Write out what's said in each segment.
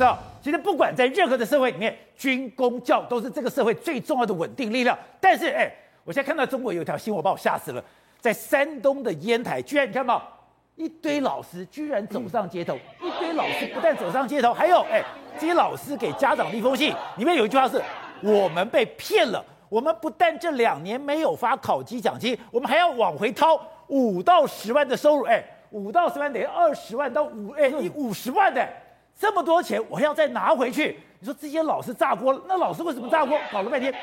对吧？其实不管在任何的社会里面，军工教都是这个社会最重要的稳定力量。但是，哎，我现在看到中国有一条新闻，把我吓死了，在山东的烟台，居然你看到一堆老师居然走上街头，一堆老师不但走上街头，还有，哎，这些老师给家长的一封信，里面有一句话是：我们被骗了，我们不但这两年没有发考绩奖金，我们还要往回掏五到十万的收入，哎，五到十万等于二十万到五，哎，你五十万的。这么多钱，我还要再拿回去。你说这些老师炸锅了？那老师为什么炸锅？搞了半天，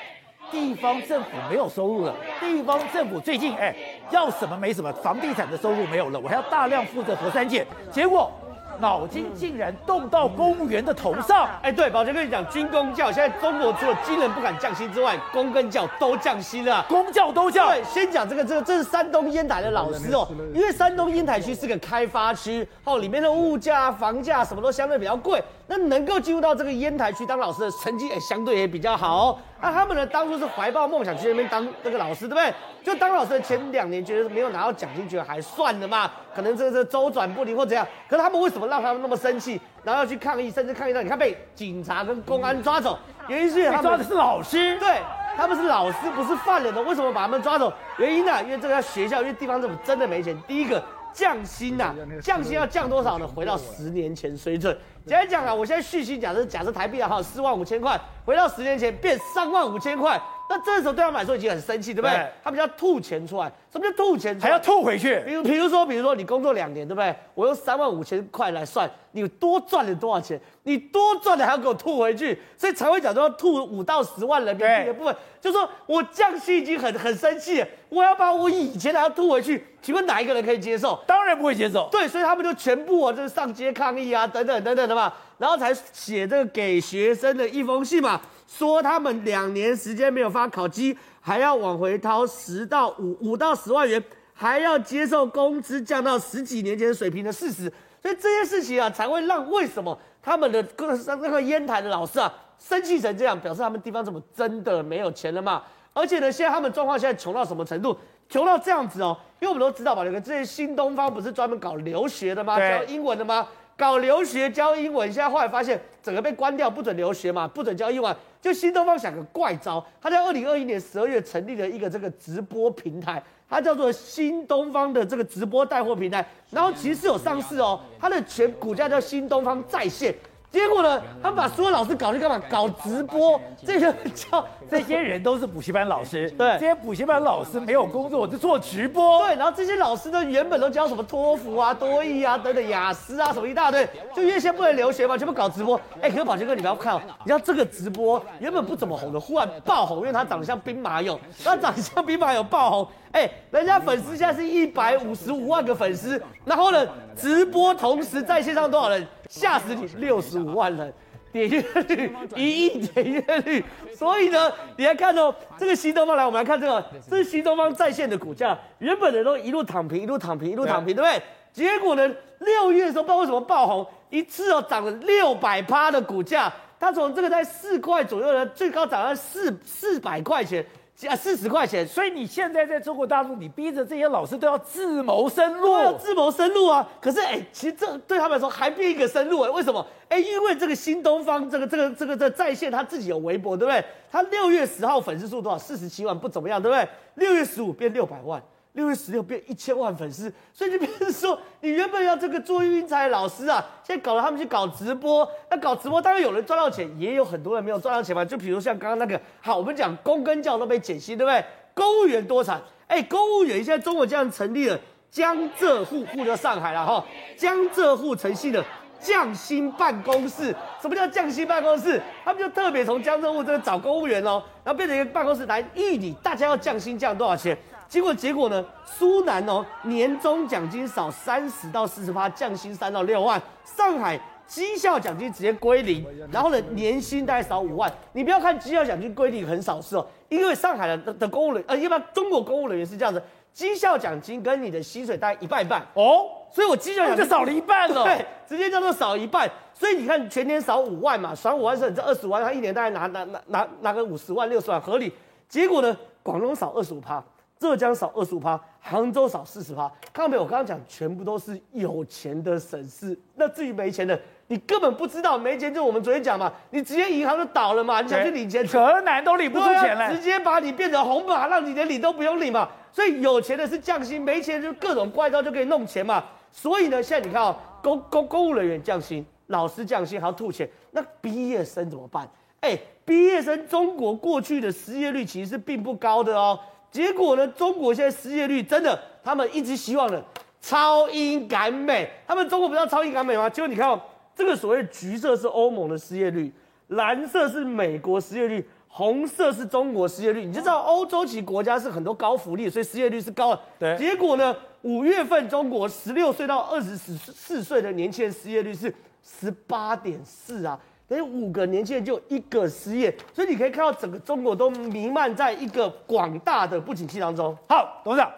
地方政府没有收入了。地方政府最近哎，要什么没什么，房地产的收入没有了，我还要大量负责佛山建，结果。脑筋竟然动到公务员的头上！哎，对，宝强跟你讲，军工教现在中国除了军人不敢降薪之外，工跟教都降薪了，工教都降。对，先讲这个，这个这是山东烟台的老师哦，因为山东烟台区是个开发区哦，里面的物价、房价什么都相对比较贵。那能够进入到这个烟台去当老师的成绩，哎，相对也比较好哦。那他们呢，当初是怀抱梦想去那边当那个老师，对不对？就当老师的前两年，觉得没有拿到奖金，觉得还算的嘛，可能这个这周转不灵或怎样。可是他们为什么让他们那么生气，然后要去抗议，甚至抗议到你看被警察跟公安抓走？原因是他们抓的是老师，对，他们是老师，不是犯人的，为什么把他们抓走？原因呢、啊？因为这个学校，因为地方政府真的没钱。第一个。降薪呐、啊，降薪要降多少呢？回到十年前水准。简单讲啊，我现在续薪假设假设台币啊哈四万五千块，回到十年前变三万五千块，那这时候对他们来说已经很生气，对不对？对他们就要吐钱出来。什么叫吐钱出来？还要吐回去？比如比如说比如说你工作两年，对不对？我用三万五千块来算，你多赚了多少钱？你多赚了还要给我吐回去，所以才会讲说要吐五到十万人民币的部分，就说我降薪已经很很生气了，我要把我以前还要吐回去，请问哪一个人可以接受？当然不会接受。对，所以他们就全部啊，就是上街抗议啊，等等等等的嘛，然后才写这个给学生的一封信嘛，说他们两年时间没有发考绩，还要往回掏十到五五到十万元，还要接受工资降到十几年前水平的事实。所以这些事情啊，才会让为什么他们的各那个烟台的老师啊生气成这样，表示他们地方怎么真的没有钱了嘛？而且呢，现在他们状况现在穷到什么程度？穷到这样子哦，因为我们都知道吧，那个这些新东方不是专门搞留学的吗？教英文的吗？搞留学教英文，现在后来发现整个被关掉，不准留学嘛，不准教英文。就新东方想个怪招，他在二零二一年十二月成立了一个这个直播平台。它叫做新东方的这个直播带货平台，然后其实是有上市哦，它的全股价叫新东方在线。结果呢，他们把所有老师搞去干嘛？搞直播，这个叫 这些人都是补习班老师，对，这些补习班老师没有工作，我就做直播，对。然后这些老师呢，原本都教什么托福啊、多益啊等等、雅思啊什么一大堆，就因为现在不能留学嘛，全部搞直播。哎，可是宝杰哥，你不要看哦，你知道这个直播原本不怎么红的，忽然爆红，因为他长得像兵马俑，他长得像兵马俑爆红。哎，人家粉丝现在是一百五十五万个粉丝，然后呢，直播同时在线上多少人？吓死你，六十五万人，点阅率一亿点阅率。所以呢，你来看哦，这个新东方来，我们来看这个，这是新东方在线的股价，原本的都一路躺平，一路躺平，一路躺平，对不对？结果呢，六月的时候不知道为什么爆红，一次哦涨了六百趴的股价，它从这个在四块左右的最高涨到四四百块钱。啊，四十块钱，所以你现在在中国大陆，你逼着这些老师都要自谋生路，要自谋生路啊！可是，哎，其实这对他们来说还变一个生路哎，为什么？哎，因为这个新东方，这个这个这个这、在线，他自己有微博，对不对？他六月十号粉丝数多少？四十七万，不怎么样，对不对？六月十五变六百万。六月十六变一千万粉丝，所以就变成说，你原本要这个做育英才的老师啊，现在搞了他们去搞直播，那搞直播当然有人赚到钱，也有很多人没有赚到钱嘛。就比如像刚刚那个，好，我们讲公跟教都被减薪，对不对？公务员多惨，哎，公务员现在中国这样成立了江浙沪，沪就上海了哈，江浙沪成立了降薪办公室。什么叫降薪办公室？他们就特别从江浙沪这个找公务员哦，然后变成一个办公室来议你大家要降薪降多少钱。结果结果呢？苏南哦，年终奖金少三十到四十趴，降薪三到六万。上海绩效奖金直接归零，然后呢，年薪大概少五万。你不要看绩效奖金归零很少是哦，因为上海的的公务人呃，一般中国公务人员是这样子，绩效奖金跟你的薪水大概一半一半哦，所以我绩效奖金就少了一半了，对，直接叫做少一半。所以你看全年少五万嘛，少五万是这二十五万，他一年大概拿拿拿拿拿个五十万六十万合理。结果呢，广东少二十五趴。浙江少二十五趴，杭州少四十趴。看到没有？我刚刚讲全部都是有钱的省市。那至于没钱的，你根本不知道。没钱就我们昨天讲嘛，你直接银行就倒了嘛。你想去领钱，河南都领不出钱来，直接把你变成红码，让你连领都不用领嘛。所以有钱的是降薪，没钱就各种怪招就可以弄钱嘛。所以呢，现在你看啊、哦，公公公务人员降薪，老师降薪还要吐钱，那毕业生怎么办？哎，毕业生中国过去的失业率其实是并不高的哦。结果呢？中国现在失业率真的，他们一直希望的超英赶美。他们中国不知道超英赶美吗？结果你看哦，这个所谓橘色是欧盟的失业率，蓝色是美国失业率，红色是中国失业率。你就知道欧洲其实国家是很多高福利，所以失业率是高的。对。结果呢？五月份中国十六岁到二十四岁的年轻人失业率是十八点四啊。等于五个年轻人就一个失业，所以你可以看到整个中国都弥漫在一个广大的不景气当中。好，董事长，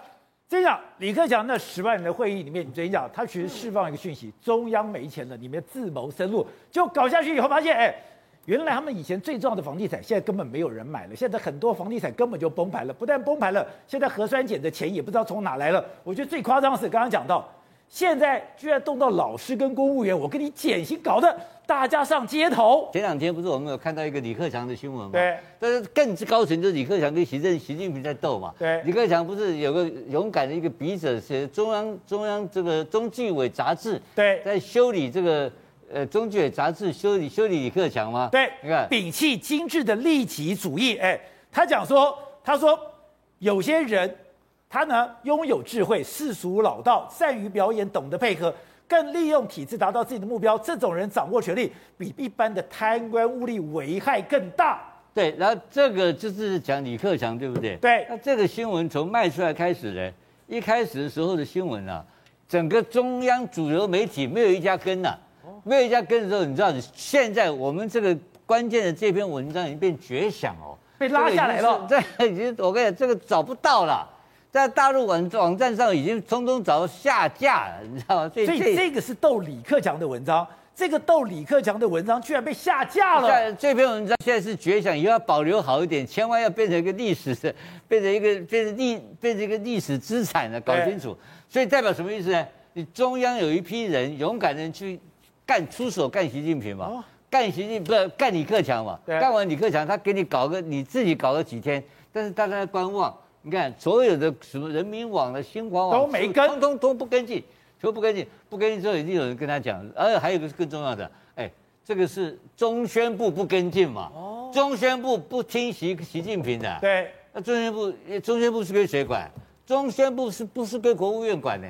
这样李克强那十万人的会议里面，你昨天讲他其实释放一个讯息：中央没钱了，里面自谋生路。就搞下去以后发现，哎，原来他们以前最重要的房地产现在根本没有人买了，现在很多房地产根本就崩盘了。不但崩盘了，现在核酸检的钱也不知道从哪来了。我觉得最夸张的是刚刚讲到。现在居然动到老师跟公务员，我跟你减薪，搞得大家上街头。前两天不是我们有看到一个李克强的新闻吗？对。但是更高层就是李克强跟习近习近平在斗嘛。对。李克强不是有个勇敢的一个笔者写中央中央这个中纪委杂志，对，在修理这个呃中纪委杂志修理修理李克强吗？对。你看，摒弃精致的利己主义。哎，他讲说，他说有些人。他呢，拥有智慧，世俗老道，善于表演，懂得配合，更利用体制达到自己的目标。这种人掌握权力，比一般的贪官污吏危害更大。对，然后这个就是讲李克强，对不对？对。那这个新闻从卖出来开始呢，一开始的时候的新闻啊，整个中央主流媒体没有一家跟呐、啊，没有一家跟的时候，你知道，现在我们这个关键的这篇文章已经变绝响哦，被拉下来了。这已经，我跟你讲，这个找不到了。在大陆网网站上已经通通找到下架了，你知道吗？所以，这个是斗李克强的文章，这个斗李克强的文章居然被下架了。这篇文章现在是绝响，以后要保留好一点，千万要变成一个历史的，变成一个变成历变成一个历史资产的，搞清楚。所以代表什么意思呢？你中央有一批人勇敢的去干出手干习近平嘛，哦、干习近不是干李克强嘛？干完李克强，他给你搞个你自己搞个几天，但是大家在观望。你看，所有的什么人民网的新华网都没跟，通通都不跟进，全部不跟进，不跟进之后，已经有人跟他讲，而且还有一个是更重要的，哎，这个是中宣部不跟进嘛？哦，中宣部不听习习近平的，对，那中宣部，中宣部是归谁管？中宣部是不是归国务院管呢？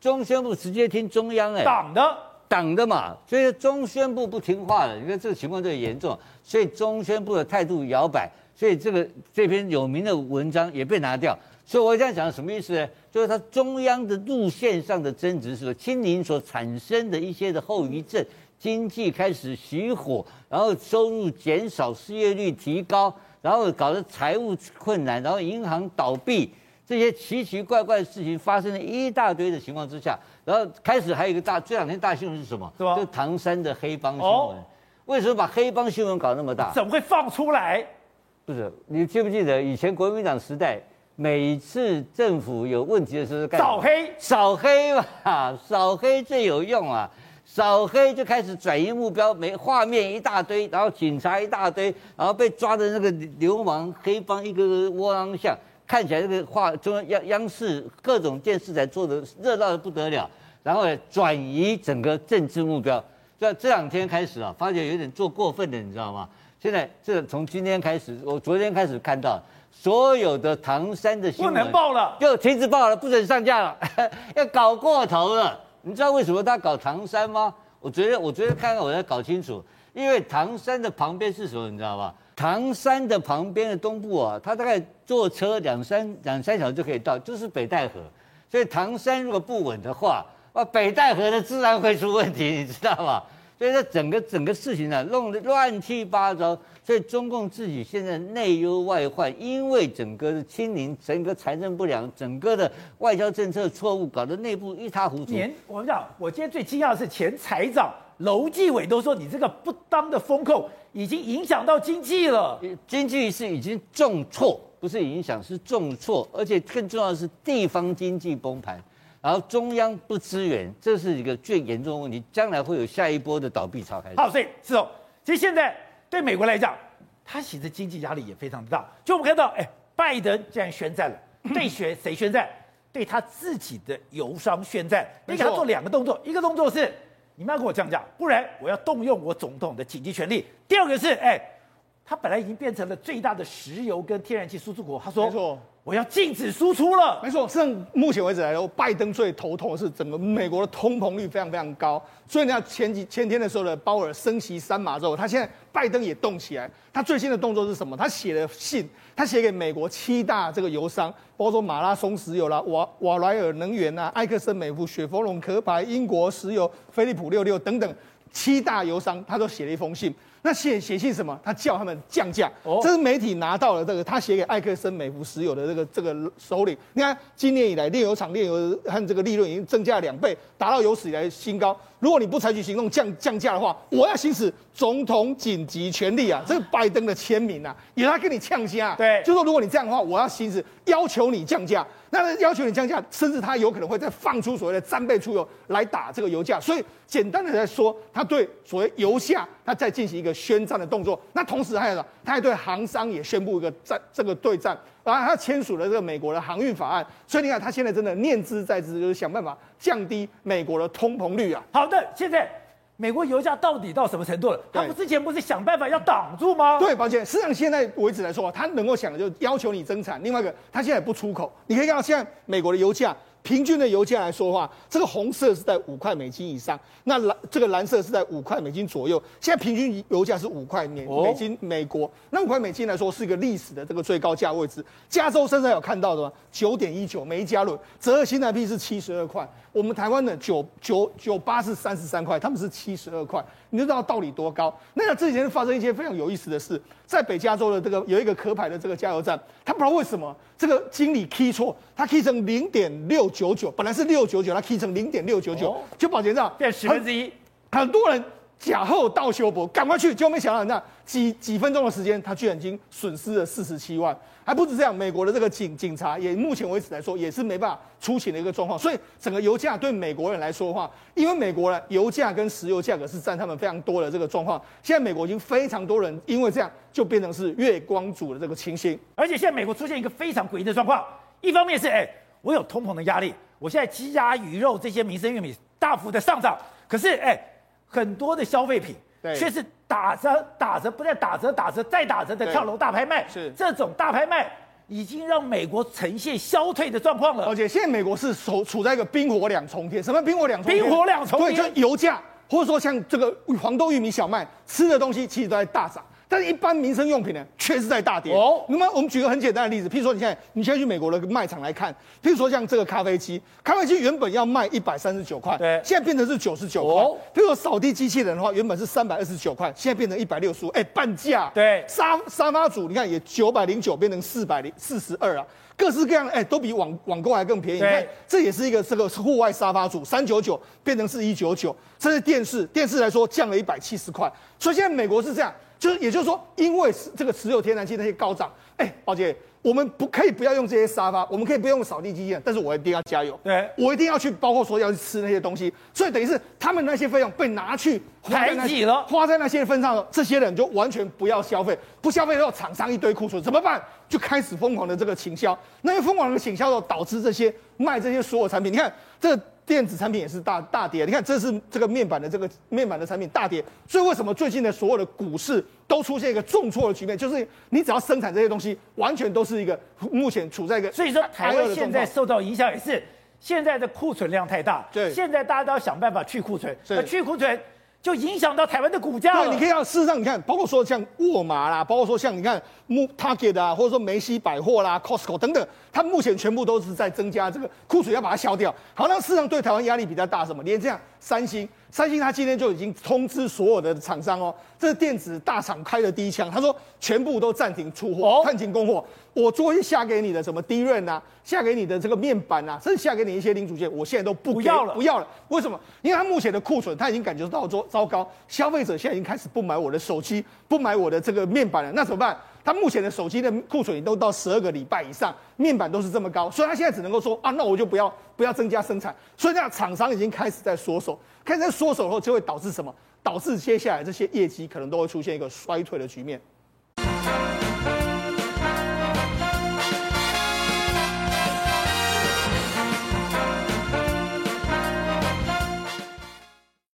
中宣部直接听中央哎，党的，党的嘛，所以中宣部不听话了，你看这个情况就很严重，所以中宣部的态度摇摆。所以这个这篇有名的文章也被拿掉，所以我这样讲什么意思呢？就是它中央的路线上的争执，是说清零所产生的一些的后遗症，经济开始熄火，然后收入减少，失业率提高，然后搞得财务困难，然后银行倒闭，这些奇奇怪怪的事情发生了一大堆的情况之下，然后开始还有一个大这两天大新闻是什么？是吧？就唐山的黑帮新闻，哦、为什么把黑帮新闻搞那么大？怎么会放出来？不是，你记不记得以前国民党时代，每次政府有问题的时候干，扫黑，扫黑。嘛，扫黑最有用啊，扫黑就开始转移目标，没画面一大堆，然后警察一大堆，然后被抓的那个流氓黑帮一个个窝囊相，看起来这个画中央央央视各种电视台做的热闹的不得了，然后转移整个政治目标，这这两天开始啊，发觉有点做过分的，你知道吗？现在这从今天开始，我昨天开始看到所有的唐山的新闻不能报了，就停止报了，不准上架了，要搞过头了。你知道为什么他搞唐山吗？我觉得，我觉得看看我才搞清楚，因为唐山的旁边是什么？你知道吗？唐山的旁边的东部啊，它大概坐车两三两三小时就可以到，就是北戴河。所以唐山如果不稳的话，哇，北戴河的自然会出问题，你知道吗？所以这整个整个事情呢，弄得乱七八糟。所以中共自己现在内忧外患，因为整个的清零，整个财政不良，整个的外交政策错误，搞得内部一塌糊涂。年我们讲，我今天最惊讶的是，前财长楼继伟都说，你这个不当的风控已经影响到经济了。经济是已经重挫，不是影响，是重挫，而且更重要的是地方经济崩盘，然后中央不支援，这是一个最严重的问题，将来会有下一波的倒闭潮开始。好，所以是哦，其实现在对美国来讲，它其实经济压力也非常的大。就我们看到，哎，拜登竟然宣战了，对谁 谁宣战？对他自己的油商宣战。你给他做两个动作，一个动作是你们要给我降价，不然我要动用我总统的紧急权力。第二个是，哎。他本来已经变成了最大的石油跟天然气输出国，他说：“没错，我要禁止输出了。”没错，实际上目前为止来说，拜登最头痛的是整个美国的通膨率非常非常高。所以你看前几前天的时候呢，鲍尔升息三码之后，他现在拜登也动起来。他最新的动作是什么？他写了信，他写给美国七大这个油商，包括说马拉松石油啦、瓦瓦莱尔能源呐、埃克森美孚、雪佛龙、壳牌、英国石油、飞利浦六六等等七大油商，他都写了一封信。那写写信什么？他叫他们降价。哦，这是媒体拿到了这个，他写给艾克森美孚石油的这个这个首领。你看，今年以来炼油厂炼油和这个利润已经增加了两倍，达到有史以来的新高。如果你不采取行动降降价的话，我要行使总统紧急权力啊！这是拜登的签名啊，也他跟你呛声。对，就说如果你这样的话，我要行使要求你降价。那要求你降价，甚至他有可能会再放出所谓的战备出油来打这个油价。所以简单的来说，他对所谓油价，他在进行一个宣战的动作。那同时还有什么？他还对航商也宣布一个战这个对战。然后他签署了这个美国的航运法案。所以你看，他现在真的念兹在兹，就是想办法降低美国的通膨率啊。好的，现在。美国油价到底到什么程度了？他们之前不是想办法要挡住吗？对，抱歉，实际上现在为止来说，他能够想的就是要求你增产。另外一个，他现在也不出口。你可以看到，现在美国的油价。平均的油价来说的话，这个红色是在五块美金以上，那蓝这个蓝色是在五块美金左右。现在平均油价是五块美美金，美国那五块美金来说是一个历史的这个最高价位置。加州身上有看到的吗？九点一九每一加仑，折合新台币是七十二块。我们台湾的九九九八是三十三块，他们是七十二块。你就知道到底多高？那这几天发生一些非常有意思的事，在北加州的这个有一个壳牌的这个加油站，他不知道为什么这个经理 key 错，他 key 成零点六九九，本来是六九九，它 key 成零点六九九，就保险账变十分之一，很多人。假后到修博，赶快去，结果没想到，那几几分钟的时间，他居然已经损失了四十七万，还不止这样，美国的这个警警察也目前为止来说也是没办法出勤的一个状况，所以整个油价对美国人来说的话，因为美国呢油价跟石油价格是占他们非常多的这个状况，现在美国已经非常多人因为这样就变成是月光族的这个情形，而且现在美国出现一个非常诡异的状况，一方面是哎，我有通膨的压力，我现在鸡鸭鱼肉这些民生用品大幅的上涨，可是哎。很多的消费品却是打折、打折，不再打折、打折再打折的跳楼大拍卖。是这种大拍卖已经让美国呈现消退的状况了。而且现在美国是处处在一个冰火两重天。什么冰火两重天？冰火两重天。对，就油价，或者说像这个黄豆、玉米、小麦，吃的东西其实都在大涨。但是，一般民生用品呢，却是在大跌。哦，那么我们举个很简单的例子，譬如说，你现在你现在去美国的卖场来看，譬如说像这个咖啡机，咖啡机原本要卖一百三十九块，对，现在变成是九十九块。哦，譬如说扫地机器人的话，原本是三百二十九块，现在变成一百六十五，哎，半价。对，沙沙发组，你看也九百零九变成四百零四十二啊，各式各样的，哎，都比网网购还更便宜。你看，这也是一个这个户外沙发组，三九九变成是一九九，这是电视，电视来说降了一百七十块。所以现在美国是这样。就是，也就是说，因为这个石油、天然气那些高涨，哎，宝姐，我们不可以不要用这些沙发，我们可以不用扫地机器人，但是我一定要加油，对，我一定要去，包括说要去吃那些东西，所以等于是他们那些费用被拿去排挤了，花在那些份上了，这些人就完全不要消费，不消费之后，厂商一堆库存怎么办？就开始疯狂的这个倾销，那些疯狂的倾销之后，导致这些卖这些所有产品，你看这个。电子产品也是大大跌，你看这是这个面板的这个面板的产品大跌，所以为什么最近的所有的股市都出现一个重挫的局面？就是你只要生产这些东西，完全都是一个目前处在一个，所以说台湾现在受到影响也是现在的库存量太大，对，现在大家都要想办法去库存，那去库存。就影响到台湾的股价了。对，你可以看，事实上，你看，包括说像沃尔玛啦，包括说像你看木 Target 啊，或者说梅西百货啦、Costco 等等，它目前全部都是在增加这个库存，要把它消掉。好，那事实上对台湾压力比较大，什么？连这样，三星。三星他今天就已经通知所有的厂商哦，这是电子大厂开的第一枪，他说全部都暂停出货，暂停供货。我作为下给你的什么 DRAM 啊，下给你的这个面板啊，甚至下给你一些零组件，我现在都不，不要了，不要了。为什么？因为他目前的库存他已经感觉到说糟糕，消费者现在已经开始不买我的手机，不买我的这个面板了，那怎么办？他目前的手机的库存也都到十二个礼拜以上，面板都是这么高，所以他现在只能够说啊，那我就不要不要增加生产。所以这样厂商已经开始在缩手，开始在缩手后，就会导致什么？导致接下来这些业绩可能都会出现一个衰退的局面。